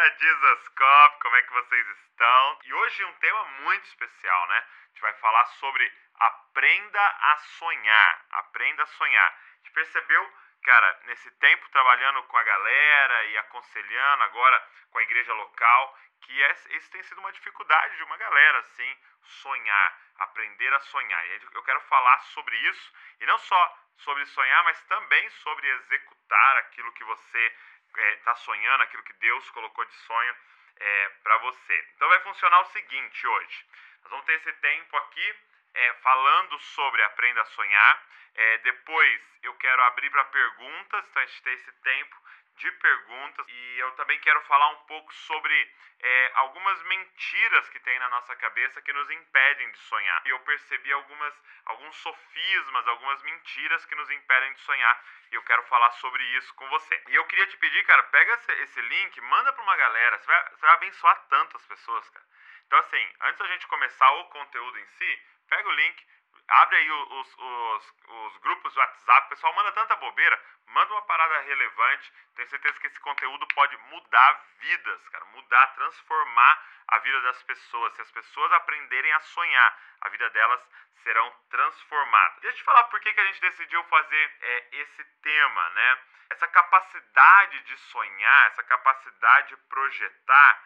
galera, Jesus Cop, como é que vocês estão? E hoje um tema muito especial, né? A gente vai falar sobre aprenda a sonhar, aprenda a sonhar. A gente percebeu, cara, nesse tempo trabalhando com a galera e aconselhando agora com a igreja local, que esse tem sido uma dificuldade de uma galera, assim, sonhar, aprender a sonhar. E eu quero falar sobre isso, e não só sobre sonhar, mas também sobre executar aquilo que você está é, sonhando, aquilo que Deus colocou de sonho é, para você. Então vai funcionar o seguinte hoje. Nós vamos ter esse tempo aqui é, falando sobre Aprenda a Sonhar. É, depois eu quero abrir para perguntas, então a gente tem esse tempo de perguntas e eu também quero falar um pouco sobre é, algumas mentiras que tem na nossa cabeça que nos impedem de sonhar. E eu percebi algumas, alguns sofismas, algumas mentiras que nos impedem de sonhar e eu quero falar sobre isso com você. E eu queria te pedir, cara, pega esse, esse link, manda para uma galera, você vai, você vai abençoar tantas pessoas, cara. Então, assim, antes da gente começar o conteúdo em si, pega o link, abre aí os, os, os grupos do WhatsApp, o pessoal manda tanta bobeira, manda uma parada relevante. Tenho certeza que esse conteúdo pode mudar vidas, cara, mudar, transformar a vida das pessoas. Se as pessoas aprenderem a sonhar, a vida delas serão transformadas. Deixa eu te falar por que, que a gente decidiu fazer é, esse tema, né? Essa capacidade de sonhar, essa capacidade de projetar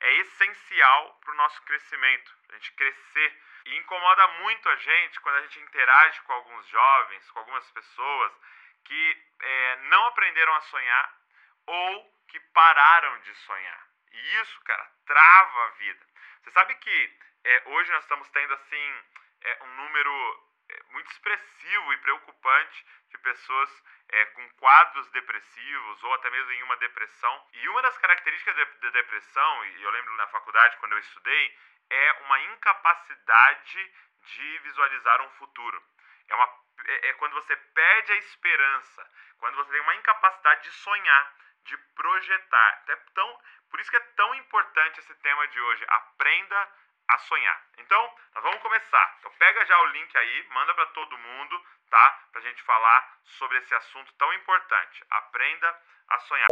é essencial para o nosso crescimento, a gente crescer. E incomoda muito a gente quando a gente interage com alguns jovens, com algumas pessoas que é, não aprenderam a sonhar ou que pararam de sonhar. E isso, cara, trava a vida. Você sabe que é, hoje nós estamos tendo assim é, um número muito expressivo e preocupante de pessoas é, com quadros depressivos ou até mesmo em uma depressão. E uma das características da de depressão, e eu lembro na faculdade quando eu estudei, é uma incapacidade de visualizar um futuro. É, uma, é, é quando você perde a esperança, quando você tem uma incapacidade de sonhar, de projetar. É tão, por isso que é tão importante esse tema de hoje. Aprenda a sonhar. Então, nós vamos começar. Então, pega já o link aí, manda para todo mundo, tá? Pra gente falar sobre esse assunto tão importante. Aprenda a sonhar.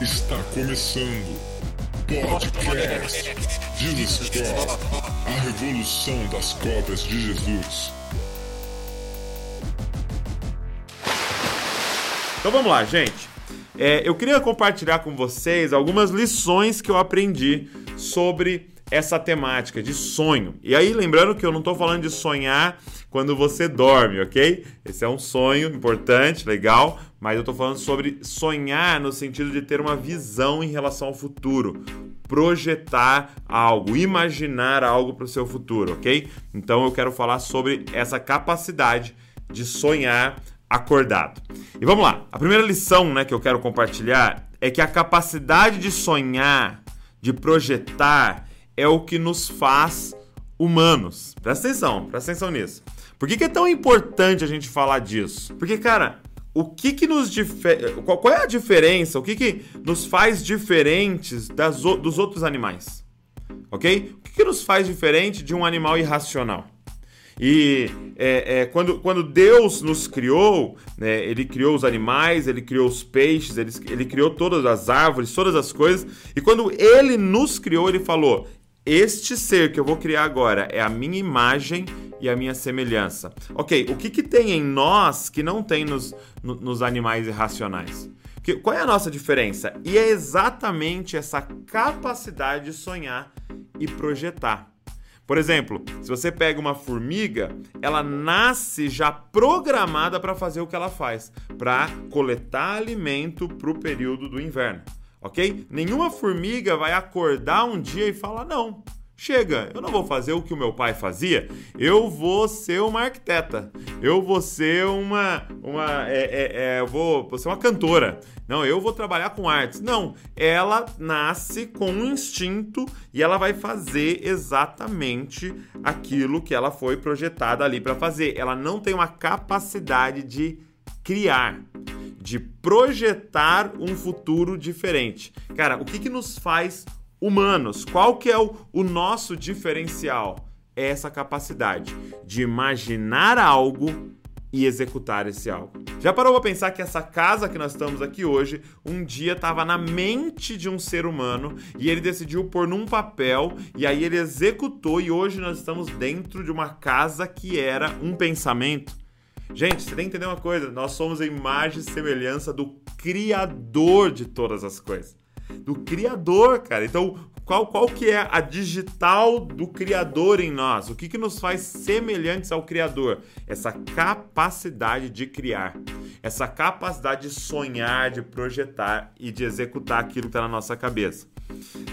Está começando Podcast Jesus Cop, a revolução das cópias de Jesus. Então vamos lá, gente. É, eu queria compartilhar com vocês algumas lições que eu aprendi sobre essa temática de sonho. E aí, lembrando que eu não estou falando de sonhar quando você dorme, ok? Esse é um sonho importante, legal, mas eu estou falando sobre sonhar no sentido de ter uma visão em relação ao futuro, projetar algo, imaginar algo para o seu futuro, ok? Então eu quero falar sobre essa capacidade de sonhar acordado. E vamos lá. A primeira lição, né, que eu quero compartilhar é que a capacidade de sonhar, de projetar, é o que nos faz humanos. Presta atenção, presta atenção nisso. Por que, que é tão importante a gente falar disso? Porque, cara, o que que nos difere... qual, qual é a diferença? O que que nos faz diferentes das, dos outros animais? Ok? O que, que nos faz diferente de um animal irracional? E é, é, quando, quando Deus nos criou, né, Ele criou os animais, Ele criou os peixes, ele, ele criou todas as árvores, todas as coisas. E quando Ele nos criou, Ele falou: Este ser que eu vou criar agora é a minha imagem e a minha semelhança. Ok, o que, que tem em nós que não tem nos, no, nos animais irracionais? Que, qual é a nossa diferença? E é exatamente essa capacidade de sonhar e projetar. Por exemplo, se você pega uma formiga, ela nasce já programada para fazer o que ela faz, para coletar alimento para o período do inverno, ok? Nenhuma formiga vai acordar um dia e falar não. Chega, eu não vou fazer o que o meu pai fazia, eu vou ser uma arquiteta, eu vou ser uma. uma é, é, é, eu vou, vou ser uma cantora. Não, eu vou trabalhar com artes. Não, ela nasce com um instinto e ela vai fazer exatamente aquilo que ela foi projetada ali para fazer. Ela não tem uma capacidade de criar, de projetar um futuro diferente. Cara, o que, que nos faz humanos. Qual que é o, o nosso diferencial? É essa capacidade de imaginar algo e executar esse algo. Já parou para pensar que essa casa que nós estamos aqui hoje, um dia estava na mente de um ser humano e ele decidiu pôr num papel e aí ele executou e hoje nós estamos dentro de uma casa que era um pensamento. Gente, você tem que entender uma coisa: nós somos a imagem e semelhança do Criador de todas as coisas. Do Criador, cara. Então, qual, qual que é a digital do Criador em nós? O que, que nos faz semelhantes ao Criador? Essa capacidade de criar, essa capacidade de sonhar, de projetar e de executar aquilo que está na nossa cabeça.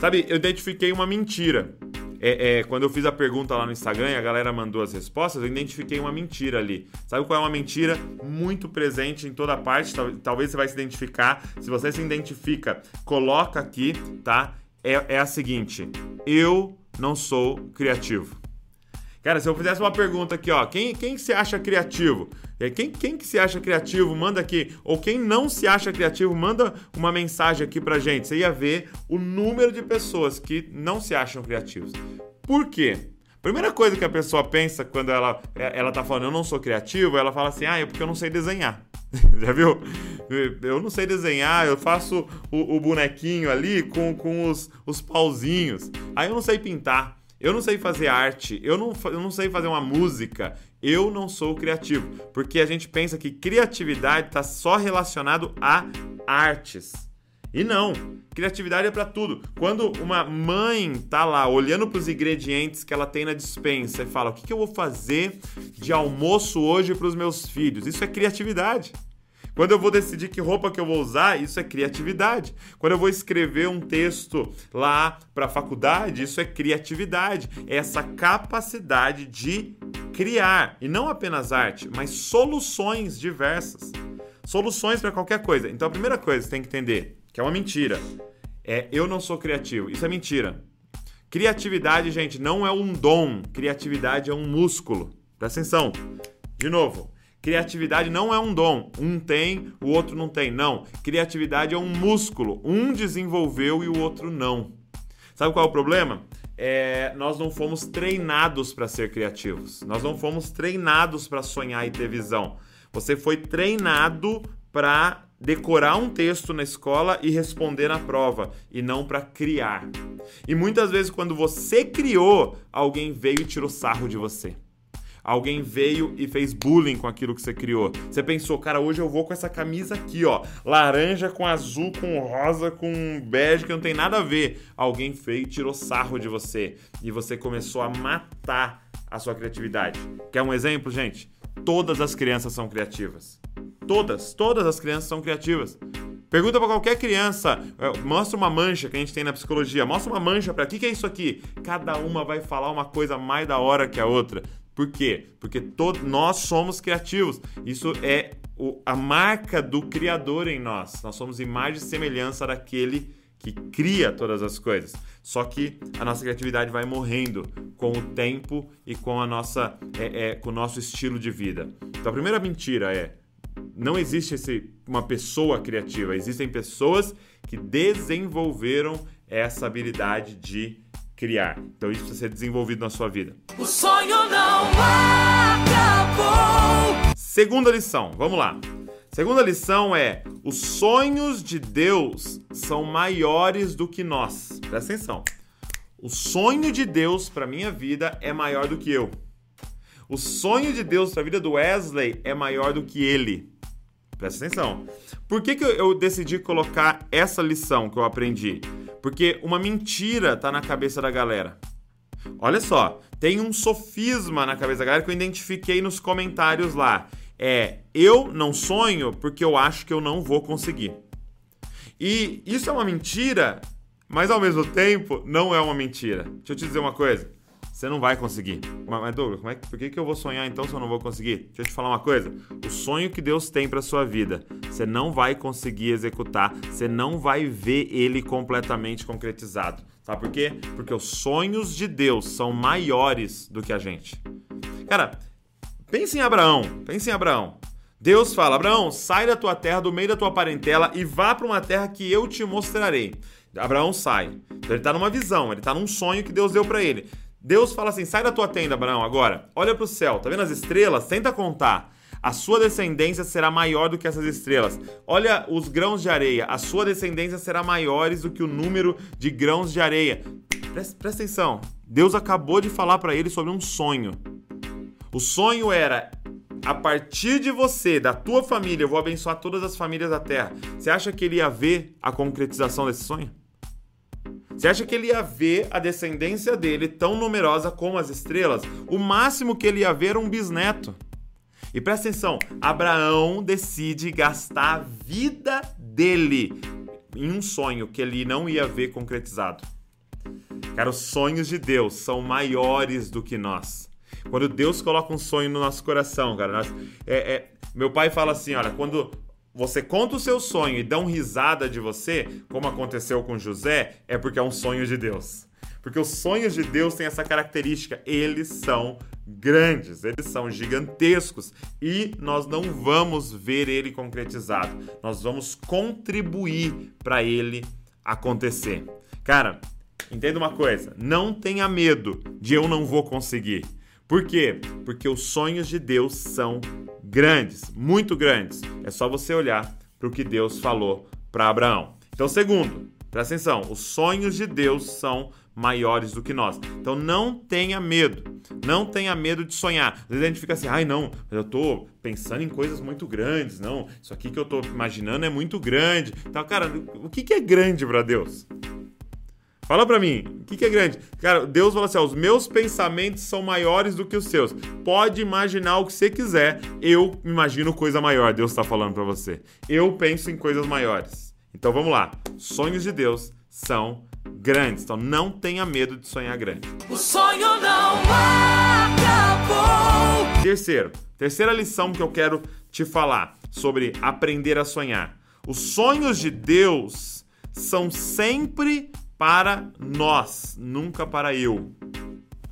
Sabe, eu identifiquei uma mentira. É, é, quando eu fiz a pergunta lá no Instagram e a galera mandou as respostas, eu identifiquei uma mentira ali. Sabe qual é uma mentira muito presente em toda parte? Talvez você vai se identificar. Se você se identifica, coloca aqui, tá? é, é a seguinte: eu não sou criativo. Cara, se eu fizesse uma pergunta aqui, ó, quem, quem se acha criativo? É, quem, quem que se acha criativo, manda aqui. Ou quem não se acha criativo, manda uma mensagem aqui pra gente. Você ia ver o número de pessoas que não se acham criativos. Por quê? Primeira coisa que a pessoa pensa quando ela, ela tá falando eu não sou criativo, ela fala assim, ah, é porque eu não sei desenhar. Já viu? Eu não sei desenhar, eu faço o, o bonequinho ali com, com os, os pauzinhos. Aí eu não sei pintar, eu não sei fazer arte, eu não, eu não sei fazer uma música. Eu não sou criativo. Porque a gente pensa que criatividade está só relacionado a artes. E não, criatividade é para tudo. Quando uma mãe tá lá olhando para os ingredientes que ela tem na dispensa e fala: "O que, que eu vou fazer de almoço hoje para os meus filhos?" Isso é criatividade. Quando eu vou decidir que roupa que eu vou usar, isso é criatividade. Quando eu vou escrever um texto lá para a faculdade, isso é criatividade. É essa capacidade de criar e não apenas arte, mas soluções diversas. Soluções para qualquer coisa. Então a primeira coisa que você tem que entender, que é uma mentira, é eu não sou criativo. Isso é mentira. Criatividade, gente, não é um dom. Criatividade é um músculo. Presta atenção. De novo, Criatividade não é um dom. Um tem, o outro não tem. Não. Criatividade é um músculo. Um desenvolveu e o outro não. Sabe qual é o problema? É, nós não fomos treinados para ser criativos. Nós não fomos treinados para sonhar e ter visão. Você foi treinado para decorar um texto na escola e responder na prova, e não para criar. E muitas vezes, quando você criou, alguém veio e tirou sarro de você. Alguém veio e fez bullying com aquilo que você criou. Você pensou, cara, hoje eu vou com essa camisa aqui, ó, laranja com azul, com rosa, com bege, que não tem nada a ver. Alguém veio e tirou sarro de você e você começou a matar a sua criatividade. Quer um exemplo, gente? Todas as crianças são criativas. Todas, todas as crianças são criativas. Pergunta para qualquer criança, é, mostra uma mancha que a gente tem na psicologia, mostra uma mancha para que que é isso aqui? Cada uma vai falar uma coisa mais da hora que a outra. Por quê? Porque todo, nós somos criativos. Isso é o, a marca do Criador em nós. Nós somos imagem e semelhança daquele que cria todas as coisas. Só que a nossa criatividade vai morrendo com o tempo e com a nossa é, é, com o nosso estilo de vida. Então a primeira mentira é não existe esse, uma pessoa criativa, existem pessoas que desenvolveram essa habilidade de criar. Então isso precisa ser desenvolvido na sua vida. O sonho não acabou. Segunda lição, vamos lá. Segunda lição é: os sonhos de Deus são maiores do que nós. Presta atenção. O sonho de Deus para minha vida é maior do que eu. O sonho de Deus para a vida do Wesley é maior do que ele. Presta atenção. Por que, que eu decidi colocar essa lição que eu aprendi? Porque uma mentira tá na cabeça da galera. Olha só, tem um sofisma na cabeça da galera que eu identifiquei nos comentários lá. É, eu não sonho porque eu acho que eu não vou conseguir. E isso é uma mentira, mas ao mesmo tempo não é uma mentira. Deixa eu te dizer uma coisa. Você não vai conseguir. Mas, Douglas, como é por que, que eu vou sonhar então se eu não vou conseguir? Deixa eu te falar uma coisa. O sonho que Deus tem para sua vida, você não vai conseguir executar, você não vai ver ele completamente concretizado. Sabe por quê? Porque os sonhos de Deus são maiores do que a gente. Cara, pense em Abraão. Pense em Abraão. Deus fala: Abraão, sai da tua terra, do meio da tua parentela e vá para uma terra que eu te mostrarei. Abraão sai. Então ele está numa visão, ele está num sonho que Deus deu para ele. Deus fala assim: sai da tua tenda, Abraão, agora. Olha para o céu, tá vendo as estrelas? Tenta contar. A sua descendência será maior do que essas estrelas. Olha os grãos de areia. A sua descendência será maiores do que o número de grãos de areia. Presta, presta atenção. Deus acabou de falar para ele sobre um sonho. O sonho era a partir de você, da tua família, eu vou abençoar todas as famílias da terra. Você acha que ele ia ver a concretização desse sonho? Você acha que ele ia ver a descendência dele tão numerosa como as estrelas? O máximo que ele ia ver era um bisneto. E presta atenção, Abraão decide gastar a vida dele em um sonho que ele não ia ver concretizado. Cara, os sonhos de Deus são maiores do que nós. Quando Deus coloca um sonho no nosso coração, cara, nós, é, é, meu pai fala assim: olha, quando você conta o seu sonho e dão risada de você, como aconteceu com José, é porque é um sonho de Deus. Porque os sonhos de Deus têm essa característica, eles são grandes, eles são gigantescos e nós não vamos ver ele concretizado. Nós vamos contribuir para ele acontecer. Cara, entenda uma coisa, não tenha medo de eu não vou conseguir. Por quê? Porque os sonhos de Deus são grandes, muito grandes. É só você olhar para o que Deus falou para Abraão. Então, segundo, presta atenção, os sonhos de Deus são maiores do que nós. Então não tenha medo. Não tenha medo de sonhar. Às vezes a gente fica assim, ai não, eu tô pensando em coisas muito grandes. Não, isso aqui que eu tô imaginando é muito grande. Então, cara, o que é grande para Deus? Fala pra mim, o que, que, é grande? Cara, Deus fala assim: ó, os meus pensamentos são maiores do que os seus. Pode imaginar o que você quiser, eu imagino coisa maior. Deus está falando para você. Eu penso em coisas maiores. Então vamos lá. Sonhos de Deus são grandes. Então não tenha medo de sonhar grande. O sonho não acabou. Terceiro, terceira lição que eu quero te falar sobre aprender a sonhar. Os sonhos de Deus são sempre para nós, nunca para eu.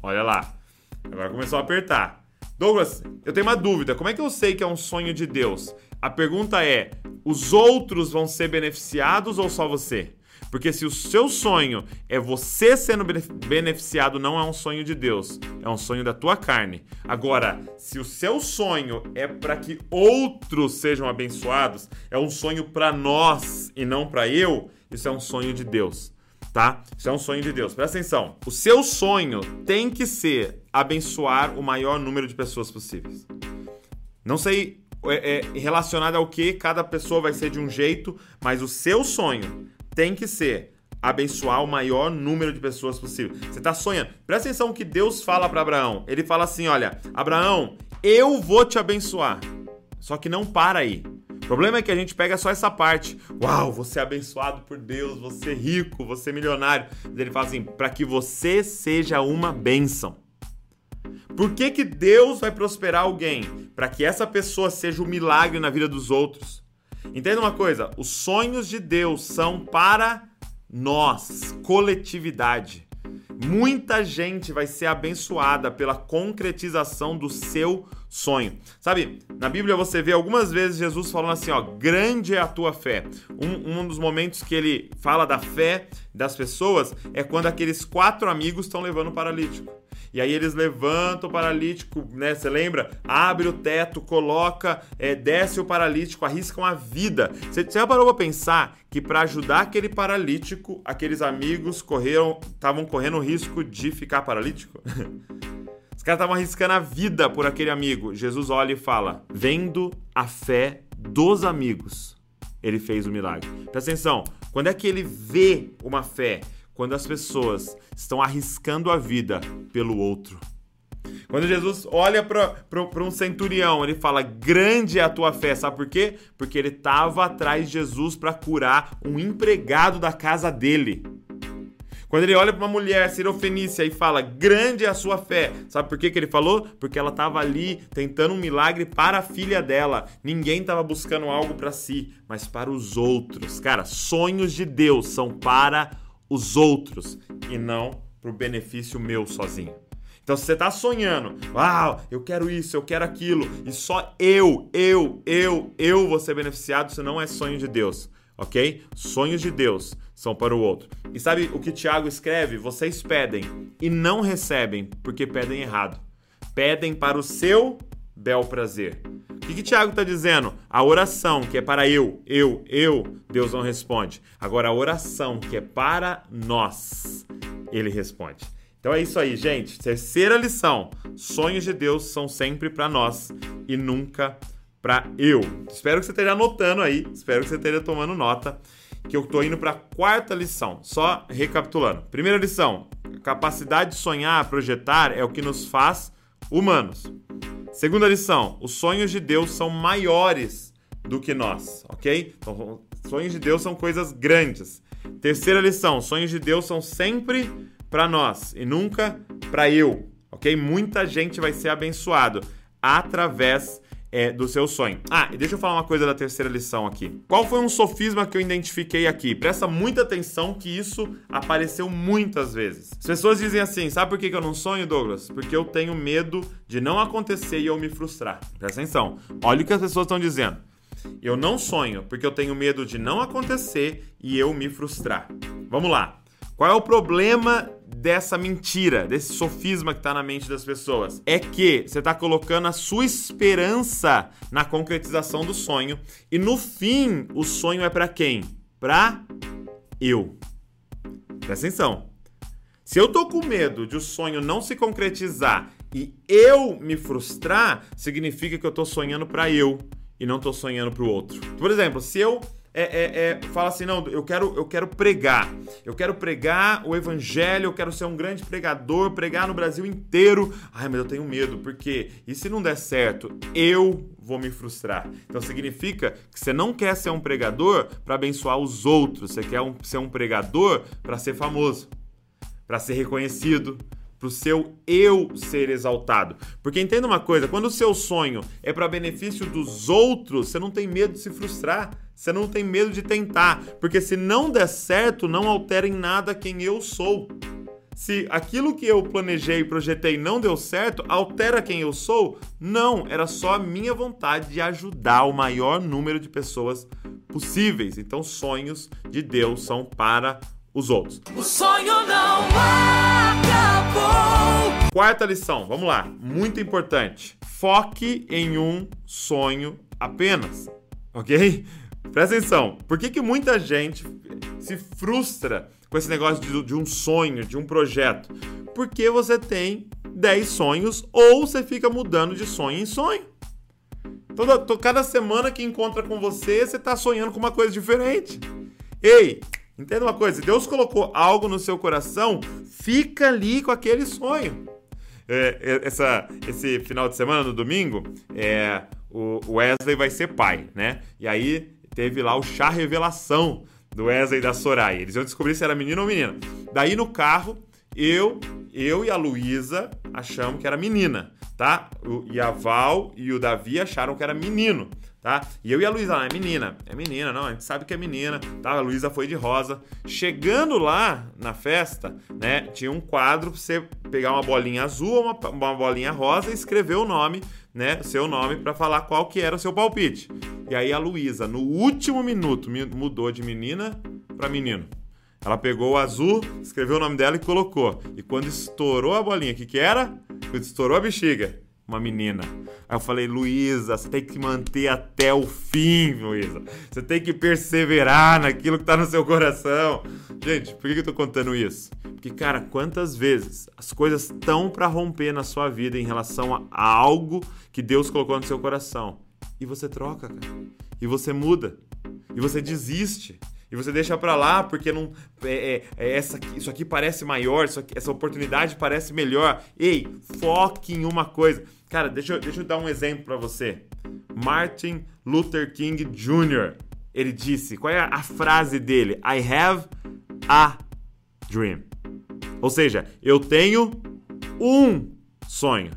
Olha lá. Agora começou a apertar. Douglas, eu tenho uma dúvida. Como é que eu sei que é um sonho de Deus? A pergunta é: os outros vão ser beneficiados ou só você? Porque se o seu sonho é você sendo beneficiado, não é um sonho de Deus, é um sonho da tua carne. Agora, se o seu sonho é para que outros sejam abençoados, é um sonho para nós e não para eu, isso é um sonho de Deus tá? Isso é um sonho de Deus. Presta atenção. O seu sonho tem que ser abençoar o maior número de pessoas possíveis. Não sei é, é, relacionado ao que cada pessoa vai ser de um jeito, mas o seu sonho tem que ser abençoar o maior número de pessoas possível. Você está sonhando. Presta atenção o que Deus fala para Abraão. Ele fala assim: olha, Abraão, eu vou te abençoar. Só que não para aí. O problema é que a gente pega só essa parte. Uau, você é abençoado por Deus, você é rico, você é milionário. Mas ele fala assim: para que você seja uma bênção. Por que, que Deus vai prosperar alguém? Para que essa pessoa seja um milagre na vida dos outros. Entenda uma coisa: os sonhos de Deus são para nós, coletividade. Muita gente vai ser abençoada pela concretização do seu sonho. Sabe, na Bíblia você vê algumas vezes Jesus falando assim, ó, grande é a tua fé. Um, um dos momentos que ele fala da fé das pessoas é quando aqueles quatro amigos estão levando o paralítico. E aí eles levantam o paralítico, né? Você lembra? Abre o teto, coloca, é, desce o paralítico, arriscam a vida. Você, já parou pra pensar que para ajudar aquele paralítico, aqueles amigos correram, estavam correndo o risco de ficar paralítico? Os caras estavam arriscando a vida por aquele amigo. Jesus olha e fala: Vendo a fé dos amigos, ele fez o milagre. Presta atenção, quando é que ele vê uma fé? Quando as pessoas estão arriscando a vida pelo outro. Quando Jesus olha para um centurião, ele fala: Grande é a tua fé. Sabe por quê? Porque ele estava atrás de Jesus para curar um empregado da casa dele. Quando ele olha para uma mulher sirofenícia e fala, grande é a sua fé, sabe por que, que ele falou? Porque ela estava ali tentando um milagre para a filha dela. Ninguém estava buscando algo para si, mas para os outros. Cara, sonhos de Deus são para os outros e não para o benefício meu sozinho. Então, se você está sonhando, uau, eu quero isso, eu quero aquilo, e só eu, eu, eu, eu vou ser beneficiado, isso não é sonho de Deus ok? Sonhos de Deus são para o outro. E sabe o que Tiago escreve? Vocês pedem e não recebem porque pedem errado. Pedem para o seu bel prazer. que, que Tiago está dizendo? A oração, que é para eu, eu, eu, Deus não responde. Agora, a oração, que é para nós, ele responde. Então é isso aí, gente. Terceira lição: sonhos de Deus são sempre para nós e nunca para eu. Espero que você esteja anotando aí, espero que você esteja tomando nota, que eu estou indo para a quarta lição. Só recapitulando. Primeira lição: capacidade de sonhar, projetar é o que nos faz humanos. Segunda lição: os sonhos de Deus são maiores do que nós, ok? Então, sonhos de Deus são coisas grandes. Terceira lição: sonhos de Deus são sempre para nós e nunca para eu, ok? Muita gente vai ser abençoado através é, do seu sonho. Ah, e deixa eu falar uma coisa da terceira lição aqui. Qual foi um sofisma que eu identifiquei aqui? Presta muita atenção que isso apareceu muitas vezes. As pessoas dizem assim: sabe por que eu não sonho, Douglas? Porque eu tenho medo de não acontecer e eu me frustrar. Presta atenção. Olha o que as pessoas estão dizendo. Eu não sonho porque eu tenho medo de não acontecer e eu me frustrar. Vamos lá. Qual é o problema dessa mentira, desse sofisma que está na mente das pessoas? É que você está colocando a sua esperança na concretização do sonho e no fim o sonho é para quem? Para eu. Presta atenção. Se eu tô com medo de o sonho não se concretizar e eu me frustrar, significa que eu tô sonhando para eu e não tô sonhando para o outro. Por exemplo, se eu é, é, é, fala assim: não, eu quero, eu quero pregar. Eu quero pregar o evangelho, eu quero ser um grande pregador, pregar no Brasil inteiro. Ai, mas eu tenho medo, porque e se não der certo, eu vou me frustrar. Então significa que você não quer ser um pregador para abençoar os outros, você quer um, ser um pregador para ser famoso, para ser reconhecido, para o seu eu ser exaltado. Porque entenda uma coisa, quando o seu sonho é para benefício dos outros, você não tem medo de se frustrar. Você não tem medo de tentar, porque se não der certo, não altera em nada quem eu sou. Se aquilo que eu planejei e projetei não deu certo, altera quem eu sou? Não, era só a minha vontade de ajudar o maior número de pessoas possíveis. Então, sonhos de Deus são para os outros. O sonho não acabou. Quarta lição, vamos lá, muito importante. Foque em um sonho apenas, ok? Presta atenção, por que, que muita gente se frustra com esse negócio de, de um sonho, de um projeto? Porque você tem 10 sonhos ou você fica mudando de sonho em sonho. Toda, cada semana que encontra com você, você está sonhando com uma coisa diferente. Ei, entenda uma coisa: Deus colocou algo no seu coração, fica ali com aquele sonho. É, é essa, esse final de semana, no domingo, é, o Wesley vai ser pai, né? E aí teve lá o chá revelação do Wesley e da Soraya. Eles iam descobrir se era menino ou menina. Daí no carro, eu, eu e a Luísa achamos que era menina, tá? E a Val e o Davi acharam que era menino, tá? E eu e a Luísa, ah, é menina, é menina, não, a gente sabe que é menina, tá? A Luísa foi de rosa. Chegando lá na festa, né, tinha um quadro pra você pegar uma bolinha azul uma, uma bolinha rosa e escrever o nome, né, seu nome para falar qual que era o seu palpite. E aí a Luísa, no último minuto, mudou de menina para menino. Ela pegou o azul, escreveu o nome dela e colocou. E quando estourou a bolinha, o que, que era? Estourou a bexiga, uma menina. Aí eu falei, Luísa, você tem que manter até o fim, Luísa. Você tem que perseverar naquilo que tá no seu coração. Gente, por que eu tô contando isso? Porque, cara, quantas vezes as coisas estão para romper na sua vida em relação a algo que Deus colocou no seu coração e você troca, cara. E você muda. E você desiste. E você deixa para lá porque não é, é, é essa isso aqui parece maior, aqui, essa oportunidade parece melhor. Ei, foque em uma coisa. Cara, deixa deixa eu dar um exemplo para você. Martin Luther King Jr. Ele disse, qual é a frase dele? I have a dream. Ou seja, eu tenho um sonho.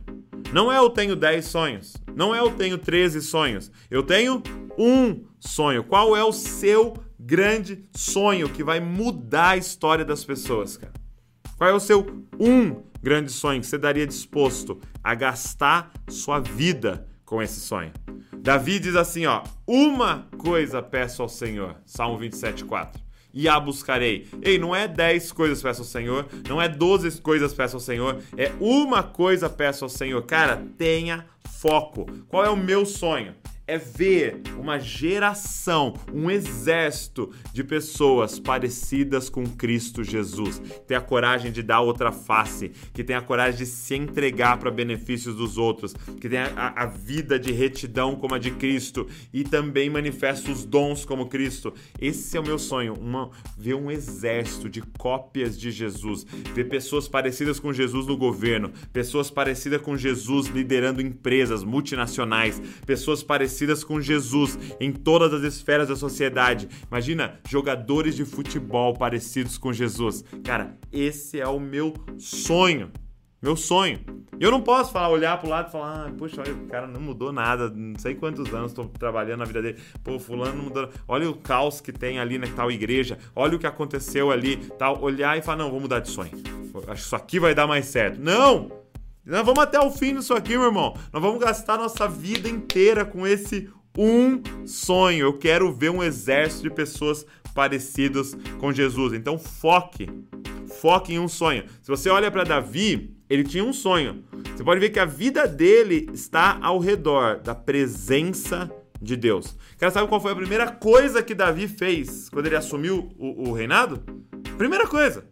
Não é eu tenho 10 sonhos. Não é eu tenho 13 sonhos. Eu tenho um sonho. Qual é o seu grande sonho que vai mudar a história das pessoas, cara? Qual é o seu um grande sonho que você daria disposto a gastar sua vida com esse sonho? Davi diz assim, ó: "Uma coisa peço ao Senhor", Salmo 27:4. e a buscarei. Ei, não é 10 coisas peço ao Senhor, não é 12 coisas peço ao Senhor, é uma coisa peço ao Senhor. Cara, tenha foco. Qual é o meu sonho? É ver uma geração, um exército de pessoas parecidas com Cristo Jesus, tem a coragem de dar outra face, que tem a coragem de se entregar para benefícios dos outros, que tem a, a, vida de retidão como a de Cristo e também manifesta os dons como Cristo. Esse é o meu sonho, uma, ver um exército de cópias de Jesus, ver pessoas parecidas com Jesus no governo, pessoas parecidas com Jesus liderando empresas multinacionais, pessoas parecidas parecidas com Jesus em todas as esferas da sociedade. Imagina jogadores de futebol parecidos com Jesus. Cara, esse é o meu sonho. Meu sonho. Eu não posso falar, olhar pro lado e falar, ah, poxa, olha, o cara não mudou nada, não sei quantos anos estou trabalhando na vida dele. Pô, fulano não mudou. Olha o caos que tem ali na tal igreja, olha o que aconteceu ali, tal. Olhar e falar, não, vou mudar de sonho. Acho que isso aqui vai dar mais certo. Não! Nós vamos até o fim disso aqui, meu irmão. Nós vamos gastar nossa vida inteira com esse um sonho. Eu quero ver um exército de pessoas parecidas com Jesus. Então foque, foque em um sonho. Se você olha para Davi, ele tinha um sonho. Você pode ver que a vida dele está ao redor da presença de Deus. Cara, sabe qual foi a primeira coisa que Davi fez quando ele assumiu o, o reinado? Primeira coisa,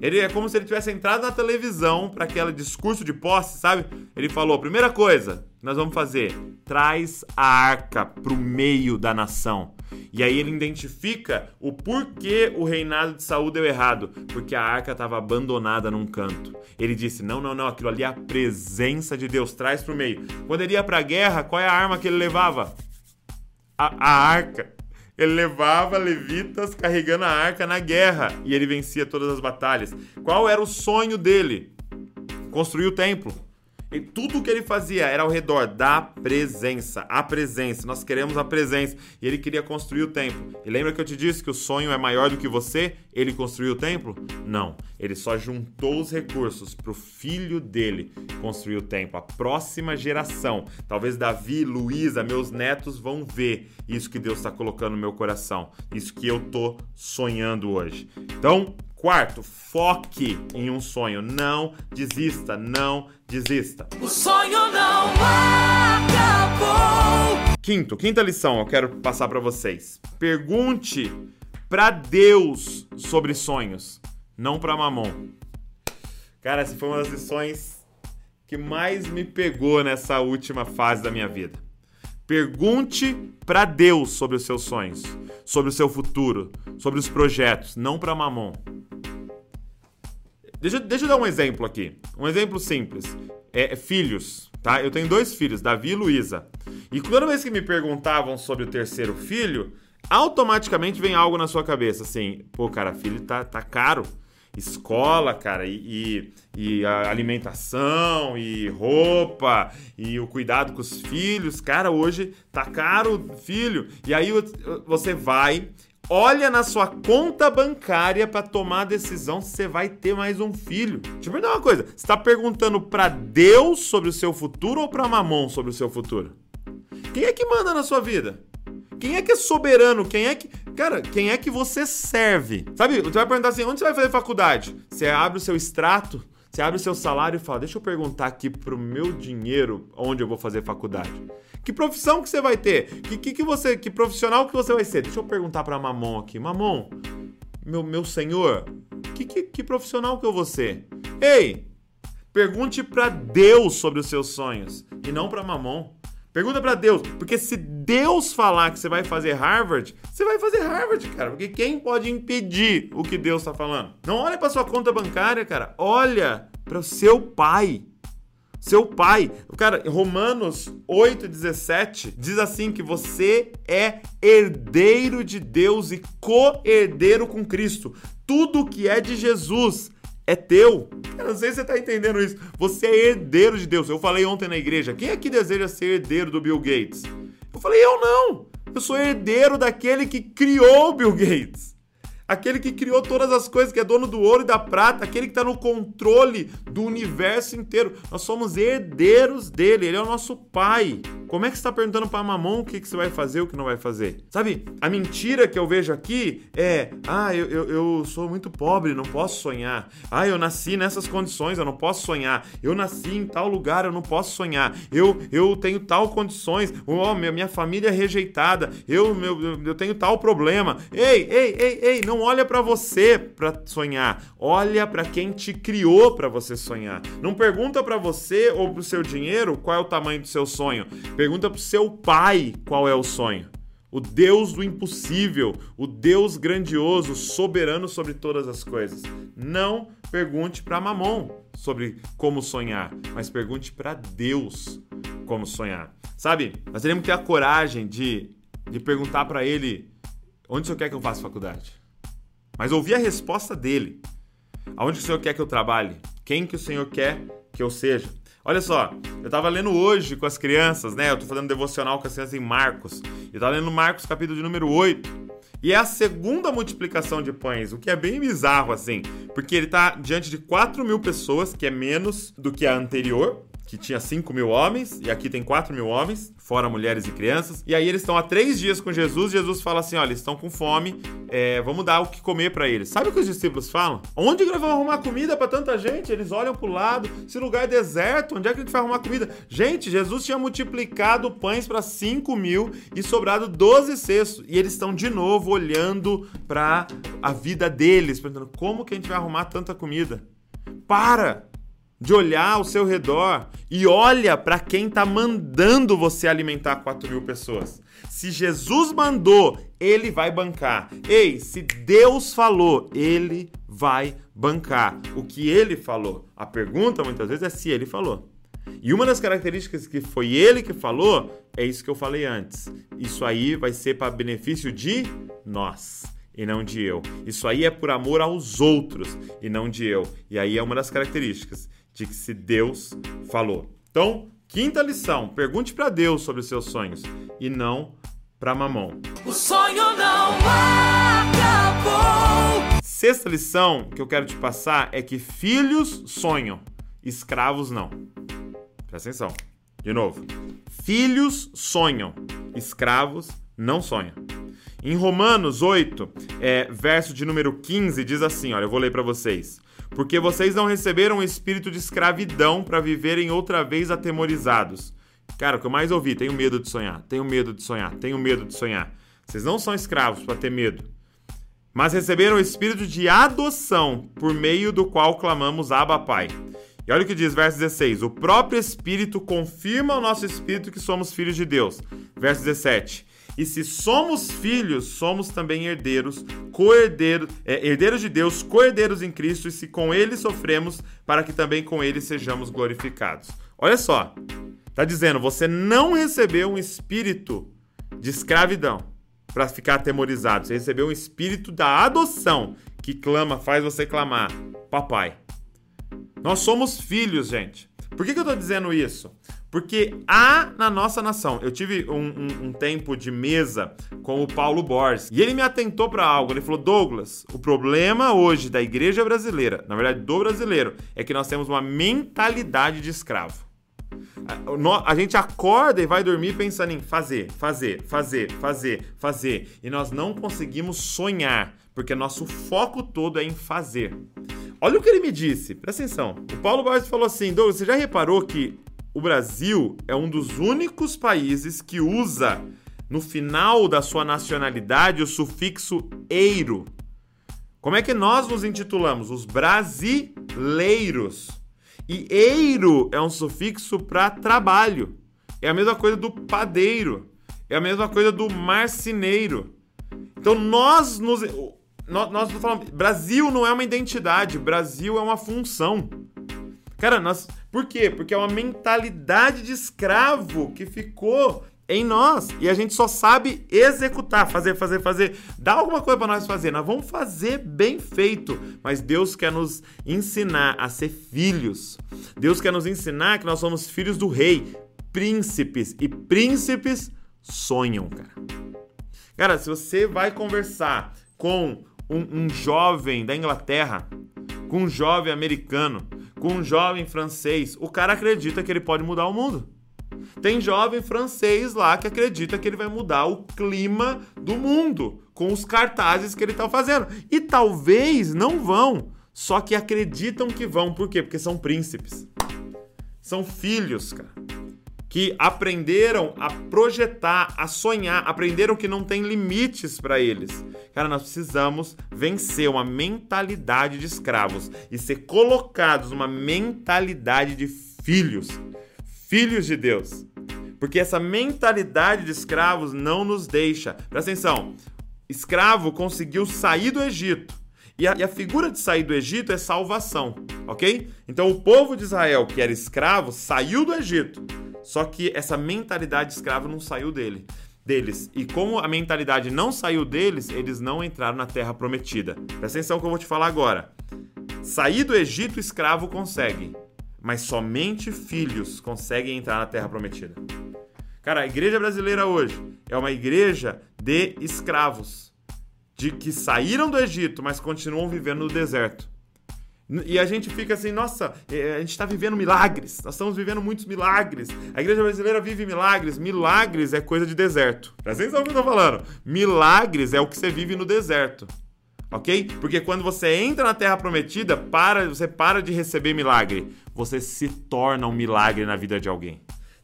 ele é como se ele tivesse entrado na televisão para aquele discurso de posse, sabe? Ele falou: primeira coisa que nós vamos fazer, traz a arca para o meio da nação. E aí ele identifica o porquê o reinado de Saul deu errado, porque a arca estava abandonada num canto. Ele disse: "Não, não, não, aquilo ali é a presença de Deus, traz para o meio". Quando ele ia para a guerra, qual é a arma que ele levava? A, a arca. Ele levava levitas carregando a arca na guerra e ele vencia todas as batalhas. Qual era o sonho dele? Construir o templo. E tudo que ele fazia era ao redor da presença, a presença. Nós queremos a presença. E ele queria construir o templo. E lembra que eu te disse que o sonho é maior do que você? Ele construiu o templo? Não. Ele só juntou os recursos para o filho dele construir o templo. A próxima geração, talvez Davi, Luísa, meus netos vão ver isso que Deus está colocando no meu coração. Isso que eu tô sonhando hoje. Então, Quarto, foque em um sonho. Não desista, não desista. O sonho não acabou. Quinto, quinta lição eu quero passar para vocês. Pergunte para Deus sobre sonhos, não para Mamon. Cara, essa foi uma das lições que mais me pegou nessa última fase da minha vida. Pergunte para Deus sobre os seus sonhos, sobre o seu futuro, sobre os projetos, não para Mamon. Deixa, deixa eu dar um exemplo aqui. Um exemplo simples. É, é, filhos, tá? Eu tenho dois filhos, Davi e Luísa. E toda vez que me perguntavam sobre o terceiro filho, automaticamente vem algo na sua cabeça, assim, pô, cara, filho tá, tá caro. Escola, cara, e, e, e alimentação, e roupa, e o cuidado com os filhos. Cara, hoje tá caro, filho. E aí você vai olha na sua conta bancária para tomar a decisão se você vai ter mais um filho. Deixa eu perguntar uma coisa: você está perguntando para Deus sobre o seu futuro ou para Mamon sobre o seu futuro? Quem é que manda na sua vida? Quem é que é soberano? Quem é que. Cara, quem é que você serve? Sabe, você vai perguntar assim: onde você vai fazer faculdade? Você abre o seu extrato, você abre o seu salário e fala: deixa eu perguntar aqui pro meu dinheiro onde eu vou fazer faculdade. Que profissão que você vai ter? Que, que, que você, que profissional que você vai ser? Deixa eu perguntar para Mamon aqui. Mamon, meu, meu senhor, que, que, que profissional que eu vou ser? Ei, pergunte para Deus sobre os seus sonhos e não para Mamon. Pergunta para Deus, porque se Deus falar que você vai fazer Harvard, você vai fazer Harvard, cara. Porque quem pode impedir o que Deus está falando? Não olha para sua conta bancária, cara. Olha para o seu pai. Seu pai. Cara, Romanos 8,17 diz assim: que você é herdeiro de Deus e co-herdeiro com Cristo. Tudo que é de Jesus é teu. Eu não sei se você está entendendo isso. Você é herdeiro de Deus. Eu falei ontem na igreja: quem aqui deseja ser herdeiro do Bill Gates? Eu falei: eu não. Eu sou herdeiro daquele que criou o Bill Gates aquele que criou todas as coisas, que é dono do ouro e da prata, aquele que está no controle do universo inteiro. Nós somos herdeiros dele, ele é o nosso pai. Como é que você está perguntando para mamão o que, que você vai fazer, o que não vai fazer? Sabe, a mentira que eu vejo aqui é: ah, eu, eu, eu sou muito pobre, não posso sonhar. Ah, eu nasci nessas condições, eu não posso sonhar. Eu nasci em tal lugar, eu não posso sonhar. Eu, eu tenho tal condições, oh, minha, minha família é rejeitada, eu, meu, eu tenho tal problema. Ei, ei, ei, ei, não olha para você para sonhar. Olha para quem te criou para você sonhar. Não pergunta para você ou pro seu dinheiro qual é o tamanho do seu sonho. Pergunta pro seu pai qual é o sonho. O Deus do impossível, o Deus grandioso, soberano sobre todas as coisas. Não pergunte para Mamon sobre como sonhar, mas pergunte para Deus como sonhar. Sabe? Nós teremos que ter a coragem de, de perguntar para ele onde o senhor quer que eu faça faculdade. Mas ouvir a resposta dele. Aonde o senhor quer que eu trabalhe? Quem que o senhor quer que eu seja? Olha só, eu tava lendo hoje com as crianças, né? Eu tô fazendo devocional com as crianças em Marcos. Eu tava lendo Marcos capítulo de número 8. E é a segunda multiplicação de pães, o que é bem bizarro, assim. Porque ele tá diante de 4 mil pessoas, que é menos do que a anterior que tinha 5 mil homens, e aqui tem 4 mil homens, fora mulheres e crianças. E aí eles estão há três dias com Jesus, Jesus fala assim: olha, eles estão com fome, é, vamos dar o que comer para eles. Sabe o que os discípulos falam? Onde que nós vamos arrumar comida para tanta gente? Eles olham pro lado, esse lugar é deserto, onde é que a gente vai arrumar comida? Gente, Jesus tinha multiplicado pães para 5 mil e sobrado 12 cestos. E eles estão de novo olhando para a vida deles, perguntando como que a gente vai arrumar tanta comida. Para! De olhar ao seu redor e olha para quem está mandando você alimentar 4 mil pessoas. Se Jesus mandou, ele vai bancar. Ei, se Deus falou, ele vai bancar o que ele falou. A pergunta muitas vezes é se ele falou. E uma das características que foi ele que falou é isso que eu falei antes. Isso aí vai ser para benefício de nós e não de eu. Isso aí é por amor aos outros e não de eu. E aí é uma das características de que se Deus falou. Então, quinta lição: pergunte para Deus sobre os seus sonhos e não para Mamão. O sonho não acabou. Sexta lição que eu quero te passar é que filhos sonham, escravos não. Presta atenção. De novo. Filhos sonham, escravos não sonham. Em Romanos 8, é, verso de número 15, diz assim: olha, eu vou ler para vocês porque vocês não receberam um espírito de escravidão para viverem outra vez atemorizados. Cara, o que eu mais ouvi, tenho medo de sonhar, tenho medo de sonhar, tenho medo de sonhar. Vocês não são escravos para ter medo, mas receberam o espírito de adoção, por meio do qual clamamos Abba Pai. E olha o que diz, verso 16: O próprio Espírito confirma ao nosso espírito que somos filhos de Deus. Verso 17: e se somos filhos, somos também herdeiros, co-herdeiros, é, herdeiros de Deus, co-herdeiros em Cristo, e se com ele sofremos, para que também com ele sejamos glorificados. Olha só, tá dizendo, você não recebeu um espírito de escravidão para ficar atemorizado. Você recebeu um espírito da adoção que clama, faz você clamar, papai. Nós somos filhos, gente. Por que, que eu tô dizendo isso? Porque há na nossa nação. Eu tive um, um, um, tempo de mesa com o Paulo Borges e ele me atentou para algo. Ele falou: Douglas, o problema hoje da igreja brasileira, na verdade do brasileiro, é que nós temos uma mentalidade de escravo. A gente acorda e vai dormir pensando em fazer, fazer, fazer, fazer, fazer. E nós não conseguimos sonhar, porque nosso foco todo é em fazer. Olha o que ele me disse, presta atenção. O Paulo Borges falou assim: Douglas, você já reparou que o Brasil é um dos únicos países que usa no final da sua nacionalidade o sufixo eiro. Como é que nós nos intitulamos? Os brasileiros. E eiro é um sufixo para trabalho. É a mesma coisa do padeiro. É a mesma coisa do marceneiro. Então nós nos. Nós, nós falando. Brasil não é uma identidade, Brasil é uma função. Cara, nós. Por quê? Porque é uma mentalidade de escravo que ficou em nós e a gente só sabe executar, fazer, fazer, fazer. Dá alguma coisa para nós fazer, nós vamos fazer bem feito, mas Deus quer nos ensinar a ser filhos. Deus quer nos ensinar que nós somos filhos do rei, príncipes e príncipes sonham, cara. Cara, se você vai conversar com um, um jovem da Inglaterra, com um jovem americano, com um jovem francês, o cara acredita que ele pode mudar o mundo. Tem jovem francês lá que acredita que ele vai mudar o clima do mundo com os cartazes que ele está fazendo. E talvez não vão, só que acreditam que vão. Por quê? Porque são príncipes. São filhos, cara que aprenderam a projetar, a sonhar, aprenderam que não tem limites para eles. Cara, nós precisamos vencer uma mentalidade de escravos e ser colocados numa mentalidade de filhos, filhos de Deus. Porque essa mentalidade de escravos não nos deixa. Presta atenção. Escravo conseguiu sair do Egito. E a, e a, figura de sair do Egito é salvação, ok? Então o povo de Israel, que era escravo, saiu do Egito. Só que essa mentalidade escrava não saiu dele, deles. E como a mentalidade não saiu deles, eles não entraram na terra prometida. Presta atenção que eu vou te falar agora. Sair do Egito escravo consegue, mas somente filhos conseguem entrar na terra prometida. Cara, a igreja brasileira hoje é uma igreja de escravos, de que saíram do Egito, mas continuam vivendo no deserto. E a gente fica assim, nossa, é, a gente está vivendo milagres, nós estamos vivendo muitos milagres. A igreja brasileira vive milagres. Milagres é coisa de deserto. Presta atenção no que eu tô falando. Milagres é o que você vive no deserto. Ok? Porque quando você entra na terra prometida, para, você para de receber milagre. Você se torna um milagre na vida de alguém.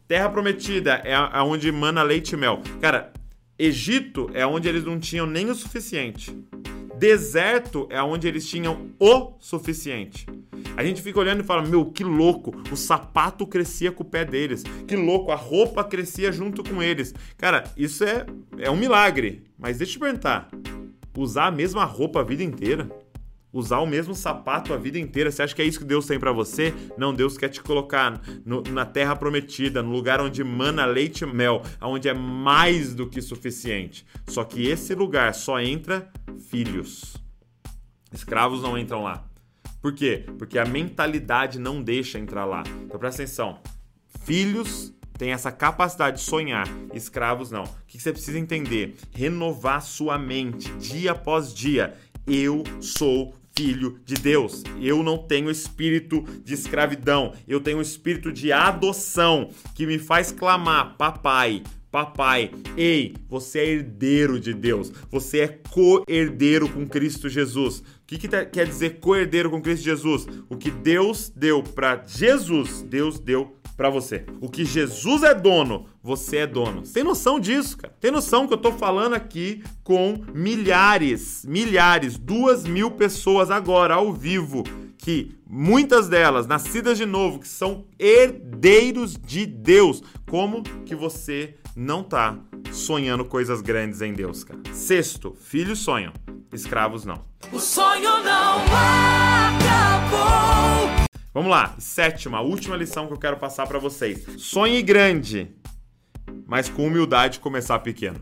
Terra prometida é onde mana leite e mel. Cara, Egito é onde eles não tinham nem o suficiente. Deserto é onde eles tinham o suficiente. A gente fica olhando e fala: Meu, que louco! O sapato crescia com o pé deles. Que louco! A roupa crescia junto com eles. Cara, isso é, é um milagre. Mas deixa eu te perguntar: usar a mesma roupa a vida inteira? Usar o mesmo sapato a vida inteira. Você acha que é isso que Deus tem para você? Não, Deus quer te colocar no, na terra prometida, no lugar onde mana leite e mel, onde é mais do que suficiente. Só que esse lugar só entra filhos. Escravos não entram lá. Por quê? Porque a mentalidade não deixa entrar lá. Então presta atenção. Filhos têm essa capacidade de sonhar, escravos não. O que você precisa entender? Renovar sua mente dia após dia. Eu sou filho de Deus. Eu não tenho espírito de escravidão. Eu tenho um espírito de adoção que me faz clamar: Papai, Papai, ei, você é herdeiro de Deus, você é co-herdeiro com Cristo Jesus. O que, que quer dizer co-herdeiro com Cristo Jesus? O que Deus deu para Jesus, Deus deu para você. O que Jesus é dono, você é dono. Tem noção disso, cara? Tem noção que eu tô falando aqui com milhares, milhares, duas mil pessoas agora ao vivo que muitas delas nascidas de novo, que são herdeiros de Deus. Como que você não tá sonhando coisas grandes em Deus, cara? Sexto, filhos sonham, escravos não. O sonho não acabou. Vamos lá, sétima, última lição que eu quero passar para vocês. Sonhe grande, mas com humildade começar pequeno.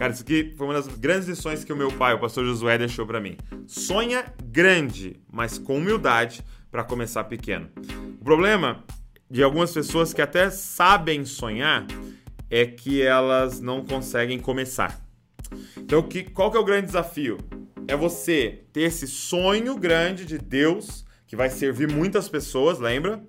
Cara, isso aqui foi uma das grandes lições que o meu pai, o pastor Josué, deixou para mim. Sonha grande, mas com humildade para começar pequeno. O problema de algumas pessoas que até sabem sonhar é que elas não conseguem começar. Então, que, qual que é o grande desafio? É você ter esse sonho grande de Deus que vai servir muitas pessoas, lembra?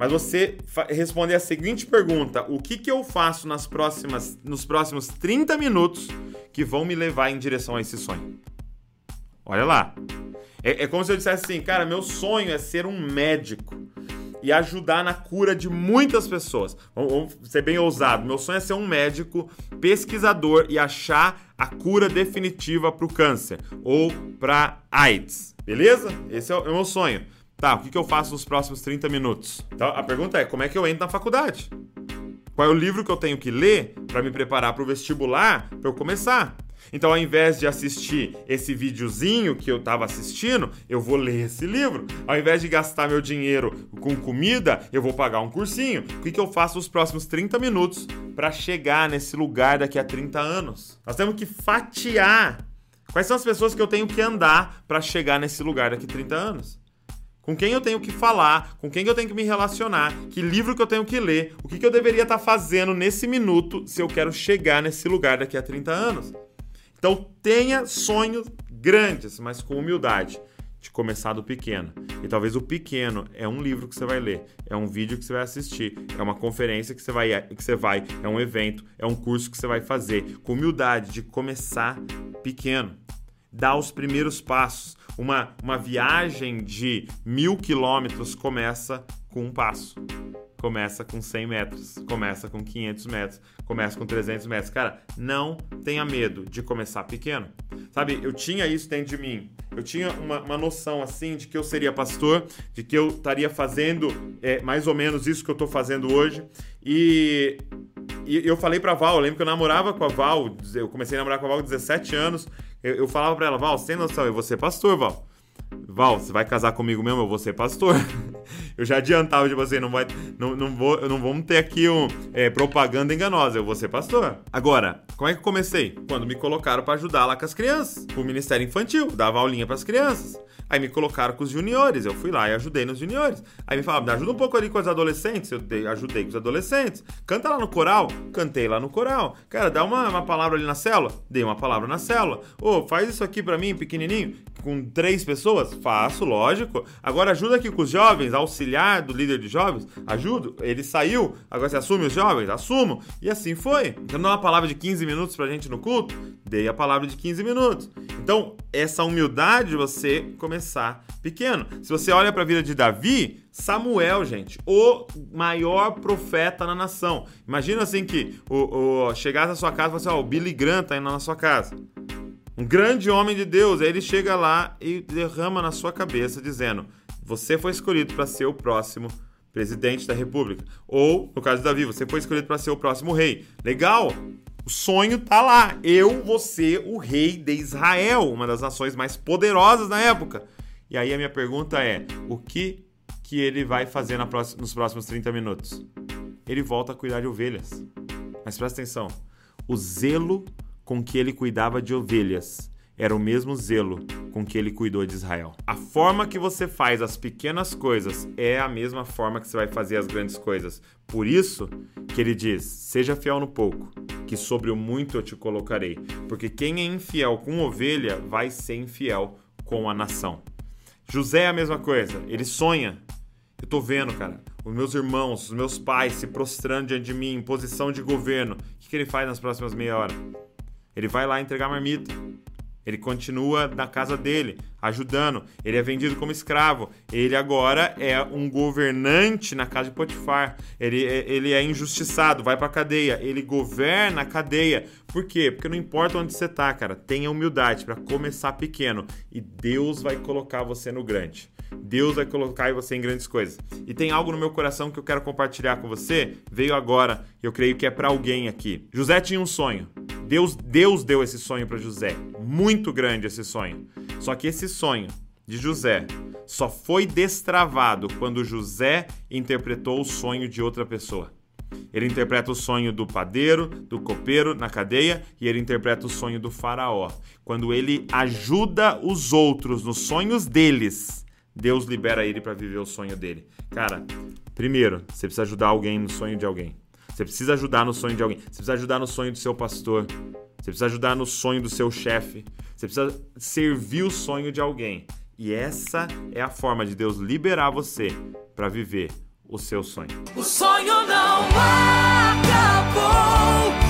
Mas você responder a seguinte pergunta: o que, que eu faço nas próximas, nos próximos 30 minutos que vão me levar em direção a esse sonho? Olha lá. É, é como se eu dissesse assim, cara, meu sonho é ser um médico e ajudar na cura de muitas pessoas. Vamos ser bem ousado. Meu sonho é ser um médico pesquisador e achar a cura definitiva para o câncer ou para AIDS. Beleza? Esse é o meu sonho. Tá, o que, que eu faço nos próximos 30 minutos? Então a pergunta é: como é que eu entro na faculdade? Qual é o livro que eu tenho que ler para me preparar para o vestibular para eu começar? Então, ao invés de assistir esse videozinho que eu estava assistindo, eu vou ler esse livro. Ao invés de gastar meu dinheiro com comida, eu vou pagar um cursinho. O que, que eu faço nos próximos 30 minutos para chegar nesse lugar daqui a 30 anos? Nós temos que fatiar quais são as pessoas que eu tenho que andar para chegar nesse lugar daqui a 30 anos com quem eu tenho que falar, com quem eu tenho que me relacionar, que livro que eu tenho que ler, o que, eu deveria estar tá fazendo nesse minuto se eu quero chegar nesse lugar daqui a 30 anos. Então tenha sonhos grandes, mas com humildade. de começar do pequeno. E talvez o pequeno é um livro que você vai ler, é um vídeo que você vai assistir, é uma conferência que você vai, que você vai é um evento, é um curso que você vai fazer. Com humildade de começar pequeno. Dar os primeiros passos. Uma, uma viagem de mil quilômetros começa com um passo começa com 100 metros, começa com 500 metros, começa com 300 metros. Cara, não tenha medo de começar pequeno. Sabe, eu tinha isso dentro de mim. Eu tinha uma, uma noção assim de que eu seria pastor, de que eu estaria fazendo é, mais ou menos isso que eu estou fazendo hoje. E, e eu falei para Val, eu lembro que eu namorava com a Val, eu comecei a namorar com a Val com 17 anos. Eu, eu falava para ela, Val, sem noção, eu vou ser pastor, Val. Val, você vai casar comigo mesmo? Eu vou ser pastor. eu já adiantava de você, não vai, não, não vou, não vamos ter aqui um é, propaganda enganosa. Eu vou ser pastor. Agora, como é que eu comecei? Quando me colocaram para ajudar lá com as crianças, o Ministério Infantil, dava aulinha para as crianças. Aí me colocaram com os juniores, eu fui lá e ajudei nos juniores. Aí me falaram, me ajuda um pouco ali com os adolescentes, eu dei, ajudei com os adolescentes. Canta lá no coral, cantei lá no coral. Cara, dá uma, uma palavra ali na célula, dei uma palavra na célula. Ô, oh, faz isso aqui para mim, pequenininho, com três pessoas? Faço, lógico. Agora ajuda aqui com os jovens, auxiliar do líder de jovens, ajudo. Ele saiu, agora você assume os jovens? Assumo. E assim foi. Então, uma palavra de 15 minutos pra gente no culto? Dei a palavra de 15 minutos. Então, essa humildade de você começar pequeno. Se você olha para a vida de Davi, Samuel, gente, o maior profeta na nação. Imagina assim que o, o chegasse na sua casa e falasse, ó, oh, o Billy Graham tá indo na sua casa. Um grande homem de Deus. Aí ele chega lá e derrama na sua cabeça dizendo: Você foi escolhido para ser o próximo presidente da república. Ou, no caso de Davi, você foi escolhido para ser o próximo rei. Legal! O sonho tá lá. Eu vou ser o rei de Israel, uma das nações mais poderosas na época. E aí a minha pergunta é: o que que ele vai fazer próxima, nos próximos 30 minutos? Ele volta a cuidar de ovelhas. Mas presta atenção: o zelo com que ele cuidava de ovelhas era o mesmo zelo com que ele cuidou de Israel. A forma que você faz as pequenas coisas é a mesma forma que você vai fazer as grandes coisas. Por isso que ele diz: seja fiel no pouco, que sobre o muito eu te colocarei. Porque quem é infiel com ovelha vai ser infiel com a nação. José é a mesma coisa, ele sonha. Eu tô vendo, cara, os meus irmãos, os meus pais se prostrando diante de mim em posição de governo. O que, que ele faz nas próximas meia hora? Ele vai lá entregar marmita. Ele continua na casa dele, ajudando. Ele é vendido como escravo. Ele agora é um governante na casa de Potifar. Ele, é, ele é injustiçado, vai pra cadeia. Ele governa a cadeia. Por quê? Porque não importa onde você tá, cara. Tenha humildade para começar pequeno e Deus vai colocar você no grande. Deus vai colocar você em grandes coisas. E tem algo no meu coração que eu quero compartilhar com você. Veio agora, eu creio que é para alguém aqui. José tinha um sonho. Deus, Deus deu esse sonho para José. Muito grande esse sonho. Só que esse sonho de José só foi destravado quando José interpretou o sonho de outra pessoa. Ele interpreta o sonho do padeiro, do copeiro na cadeia e ele interpreta o sonho do faraó. Quando ele ajuda os outros nos sonhos deles, Deus libera ele para viver o sonho dele. Cara, primeiro, você precisa ajudar alguém no sonho de alguém. Você precisa ajudar no sonho de alguém. Você precisa ajudar no sonho do seu pastor. Você precisa ajudar no sonho do seu chefe. Você precisa servir o sonho de alguém. E essa é a forma de Deus liberar você para viver o seu sonho. O sonho não acabou.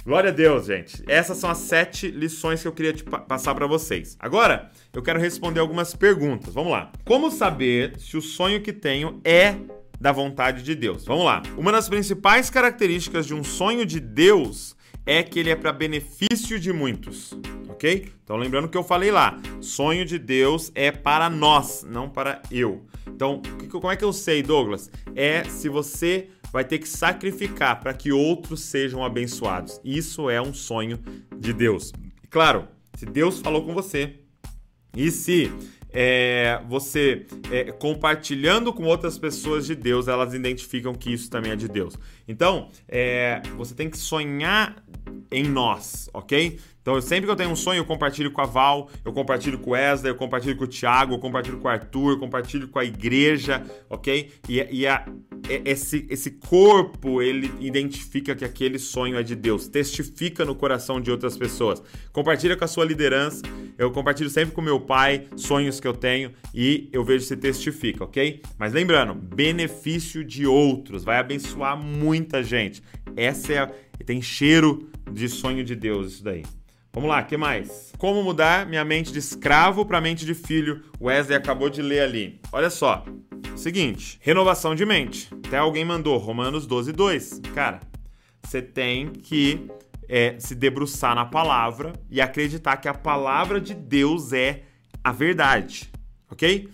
Glória a Deus, gente. Essas são as sete lições que eu queria te passar para vocês. Agora, eu quero responder algumas perguntas. Vamos lá. Como saber se o sonho que tenho é da vontade de Deus? Vamos lá. Uma das principais características de um sonho de Deus é que ele é para benefício de muitos, ok? Então lembrando que eu falei lá, sonho de Deus é para nós, não para eu. Então, como é que eu sei, Douglas? É se você vai ter que sacrificar para que outros sejam abençoados. Isso é um sonho de Deus. Claro, se Deus falou com você e se é, você é, compartilhando com outras pessoas de Deus, elas identificam que isso também é de Deus. Então, é, você tem que sonhar em nós, ok? Então, sempre que eu tenho um sonho, eu compartilho com a Val, eu compartilho com o Wesley, eu compartilho com o Thiago, eu compartilho com o Arthur, eu compartilho com a igreja, ok? E, e a, esse, esse corpo, ele identifica que aquele sonho é de Deus, testifica no coração de outras pessoas. Compartilha com a sua liderança, eu compartilho sempre com meu pai sonhos que eu tenho e eu vejo se testifica, ok? Mas lembrando, benefício de outros, vai abençoar muita gente. Essa é tem cheiro de sonho de Deus isso daí. Vamos lá, que mais? Como mudar minha mente de escravo para mente de filho? Wesley acabou de ler ali. Olha só. Seguinte, renovação de mente. Até alguém mandou Romanos 12, 2. Cara, você tem que é, se debruçar na palavra e acreditar que a palavra de Deus é a verdade, ok?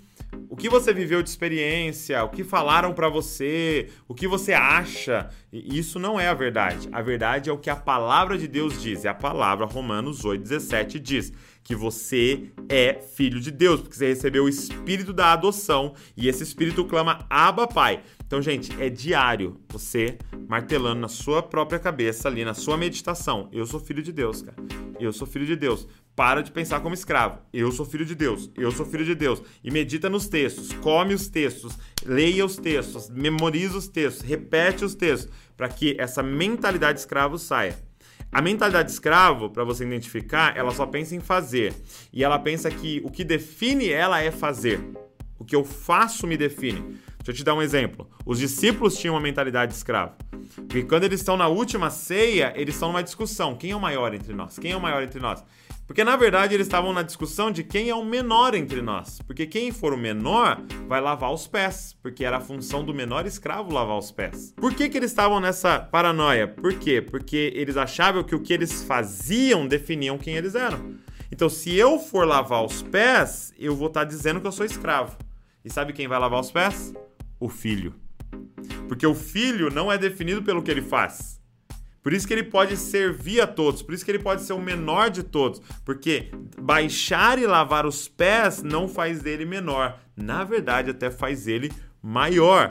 O que você viveu de experiência, o que falaram para você, o que você acha, isso não é a verdade. A verdade é o que a palavra de Deus diz. E a palavra Romanos 8:17 diz que você é filho de Deus, porque você recebeu o espírito da adoção e esse espírito clama Abba Pai. Então, gente, é diário você martelando na sua própria cabeça ali, na sua meditação. Eu sou filho de Deus, cara. Eu sou filho de Deus. Para de pensar como escravo. Eu sou filho de Deus. Eu sou filho de Deus. E medita nos textos, come os textos, leia os textos, memoriza os textos, repete os textos, para que essa mentalidade de escravo saia. A mentalidade de escravo, para você identificar, ela só pensa em fazer. E ela pensa que o que define ela é fazer. O que eu faço me define. Deixa eu te dar um exemplo. Os discípulos tinham uma mentalidade de escravo. Porque quando eles estão na última ceia, eles estão numa discussão. Quem é o maior entre nós? Quem é o maior entre nós? Porque na verdade eles estavam na discussão de quem é o menor entre nós. Porque quem for o menor vai lavar os pés. Porque era a função do menor escravo lavar os pés. Por que, que eles estavam nessa paranoia? Por quê? Porque eles achavam que o que eles faziam definiam quem eles eram. Então, se eu for lavar os pés, eu vou estar tá dizendo que eu sou escravo. E sabe quem vai lavar os pés? O filho. Porque o filho não é definido pelo que ele faz por isso que ele pode servir a todos, por isso que ele pode ser o menor de todos, porque baixar e lavar os pés não faz dele menor, na verdade até faz ele maior.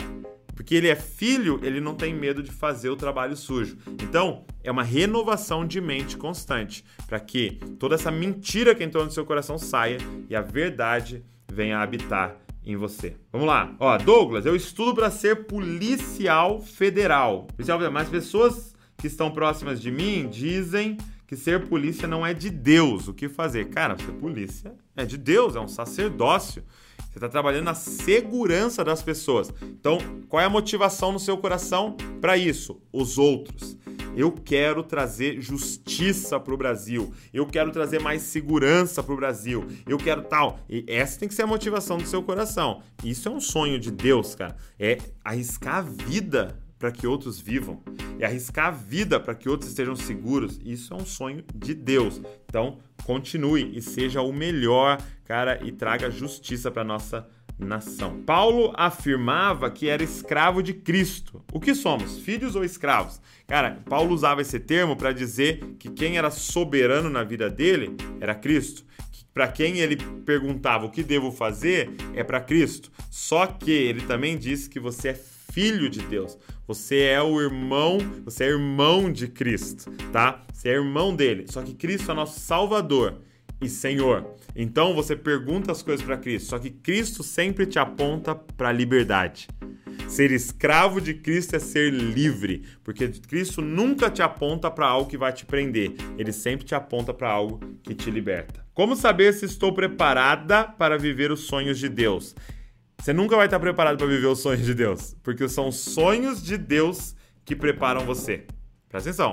Porque ele é filho, ele não tem medo de fazer o trabalho sujo. Então, é uma renovação de mente constante, para que toda essa mentira que entrou no seu coração saia e a verdade venha habitar em você. Vamos lá. Ó, Douglas, eu estudo para ser policial federal. Policial mas pessoas que estão próximas de mim dizem que ser polícia não é de Deus. O que fazer? Cara, ser polícia é de Deus, é um sacerdócio. Você está trabalhando na segurança das pessoas. Então, qual é a motivação no seu coração para isso? Os outros. Eu quero trazer justiça para o Brasil. Eu quero trazer mais segurança para o Brasil. Eu quero tal. E essa tem que ser a motivação do seu coração. Isso é um sonho de Deus, cara. É arriscar a vida para que outros vivam e arriscar a vida para que outros estejam seguros. Isso é um sonho de Deus. Então, continue e seja o melhor, cara, e traga justiça para nossa nação. Paulo afirmava que era escravo de Cristo. O que somos? Filhos ou escravos? Cara, Paulo usava esse termo para dizer que quem era soberano na vida dele era Cristo. Para quem ele perguntava o que devo fazer, é para Cristo. Só que ele também disse que você é filho de Deus. Você é o irmão, você é irmão de Cristo, tá? Você é irmão dele. Só que Cristo é nosso Salvador e Senhor. Então você pergunta as coisas para Cristo, só que Cristo sempre te aponta para a liberdade. Ser escravo de Cristo é ser livre, porque Cristo nunca te aponta para algo que vai te prender, ele sempre te aponta para algo que te liberta. Como saber se estou preparada para viver os sonhos de Deus? Você nunca vai estar preparado para viver os sonhos de Deus, porque são os sonhos de Deus que preparam você. Presta atenção.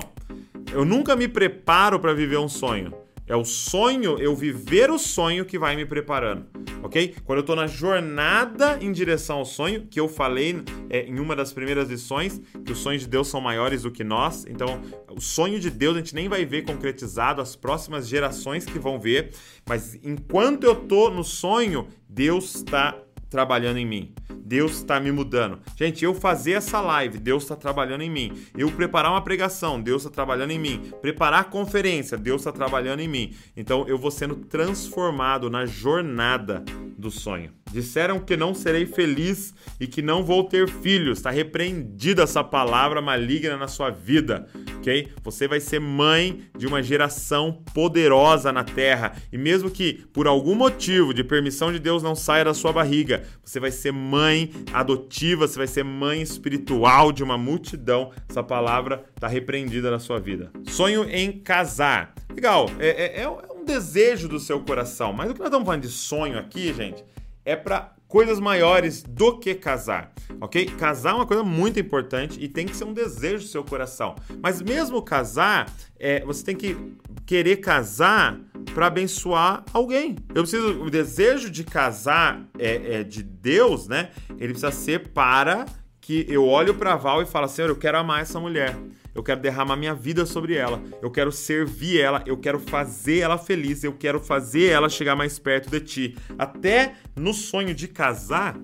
Eu nunca me preparo para viver um sonho. É o sonho, eu viver o sonho que vai me preparando, ok? Quando eu estou na jornada em direção ao sonho, que eu falei é, em uma das primeiras lições, que os sonhos de Deus são maiores do que nós, então o sonho de Deus a gente nem vai ver concretizado, as próximas gerações que vão ver, mas enquanto eu estou no sonho, Deus está trabalhando em mim. Deus está me mudando. Gente, eu fazer essa live, Deus está trabalhando em mim. Eu preparar uma pregação, Deus está trabalhando em mim. Preparar a conferência, Deus está trabalhando em mim. Então eu vou sendo transformado na jornada do sonho. Disseram que não serei feliz e que não vou ter filhos. Está repreendida essa palavra maligna na sua vida, ok? Você vai ser mãe de uma geração poderosa na terra. E mesmo que por algum motivo de permissão de Deus não saia da sua barriga, você vai ser mãe adotiva, você vai ser mãe espiritual de uma multidão. Essa palavra está repreendida na sua vida. Sonho em casar. Legal, é, é, é um desejo do seu coração. Mas o que nós estamos falando de sonho aqui, gente, é para coisas maiores do que casar, ok? Casar é uma coisa muito importante e tem que ser um desejo do seu coração. Mas mesmo casar, é, você tem que querer casar para abençoar alguém. Eu preciso, o desejo de casar é, é de Deus, né? Ele precisa ser para que eu olho para Val e falo, Senhor, eu quero amar essa mulher eu quero derramar minha vida sobre ela, eu quero servir ela, eu quero fazer ela feliz, eu quero fazer ela chegar mais perto de ti. Até no sonho de casar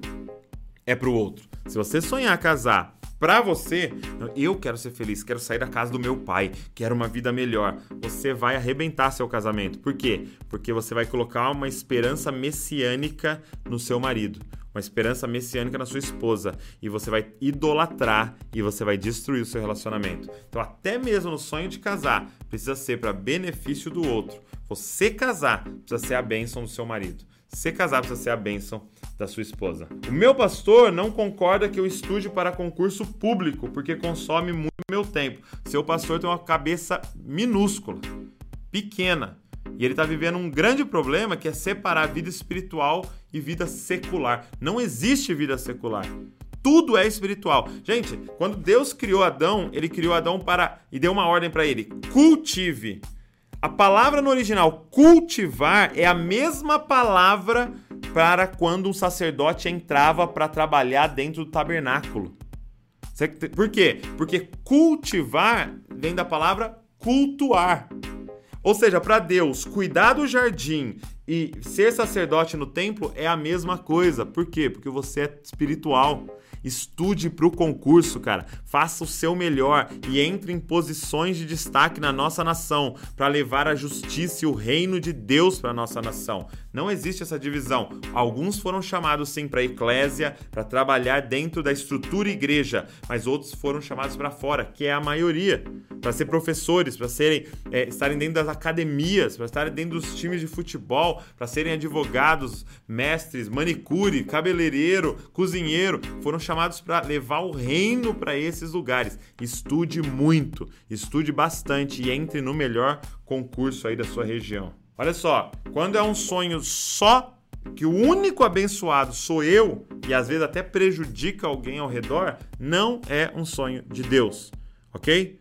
é pro outro. Se você sonhar casar para você, eu quero ser feliz, quero sair da casa do meu pai, quero uma vida melhor. Você vai arrebentar seu casamento. Por quê? Porque você vai colocar uma esperança messiânica no seu marido uma esperança messiânica na sua esposa e você vai idolatrar e você vai destruir o seu relacionamento. Então, até mesmo no sonho de casar, precisa ser para benefício do outro. Você casar precisa ser a bênção do seu marido. Você casar precisa ser a bênção da sua esposa. O meu pastor não concorda que eu estude para concurso público porque consome muito meu tempo. Seu pastor tem uma cabeça minúscula, pequena. E ele está vivendo um grande problema que é separar vida espiritual e vida secular. Não existe vida secular. Tudo é espiritual. Gente, quando Deus criou Adão, ele criou Adão para e deu uma ordem para ele: cultive. A palavra no original cultivar é a mesma palavra para quando um sacerdote entrava para trabalhar dentro do tabernáculo. Por quê? Porque cultivar vem da palavra cultuar. Ou seja, para Deus, cuidar do jardim e ser sacerdote no templo é a mesma coisa. Por quê? Porque você é espiritual. Estude para o concurso, cara. Faça o seu melhor e entre em posições de destaque na nossa nação para levar a justiça e o reino de Deus para nossa nação. Não existe essa divisão. Alguns foram chamados sim para a eclésia, para trabalhar dentro da estrutura igreja, mas outros foram chamados para fora, que é a maioria, para ser professores, para serem é, estarem dentro das academias, para estarem dentro dos times de futebol, para serem advogados, mestres, manicure, cabeleireiro, cozinheiro. Foram chamados para levar o reino para esses lugares. Estude muito, estude bastante e entre no melhor concurso aí da sua região. Olha só, quando é um sonho só que o único abençoado sou eu e às vezes até prejudica alguém ao redor, não é um sonho de Deus, ok?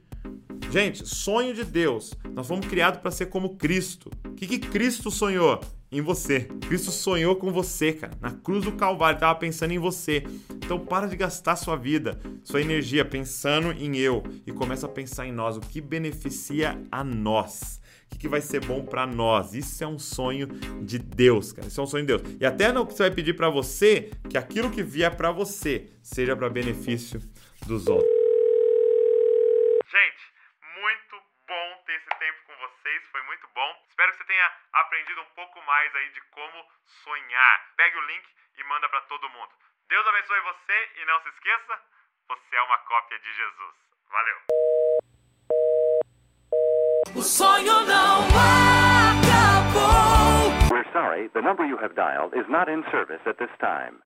Gente, sonho de Deus. Nós fomos criados para ser como Cristo. O que, que Cristo sonhou? em você. Cristo sonhou com você, cara. Na cruz do Calvário, estava pensando em você. Então para de gastar sua vida, sua energia pensando em eu e começa a pensar em nós, o que beneficia a nós. O que, que vai ser bom para nós? Isso é um sonho de Deus, cara. Isso é um sonho de Deus. E até que você vai pedir para você, que aquilo que vier para você seja para benefício dos outros. Espero que você tenha aprendido um pouco mais aí de como sonhar. Pegue o link e manda para todo mundo. Deus abençoe você e não se esqueça, você é uma cópia de Jesus. Valeu. O sonho não acabou. We're sorry, the number you have dialed is not in service at this time.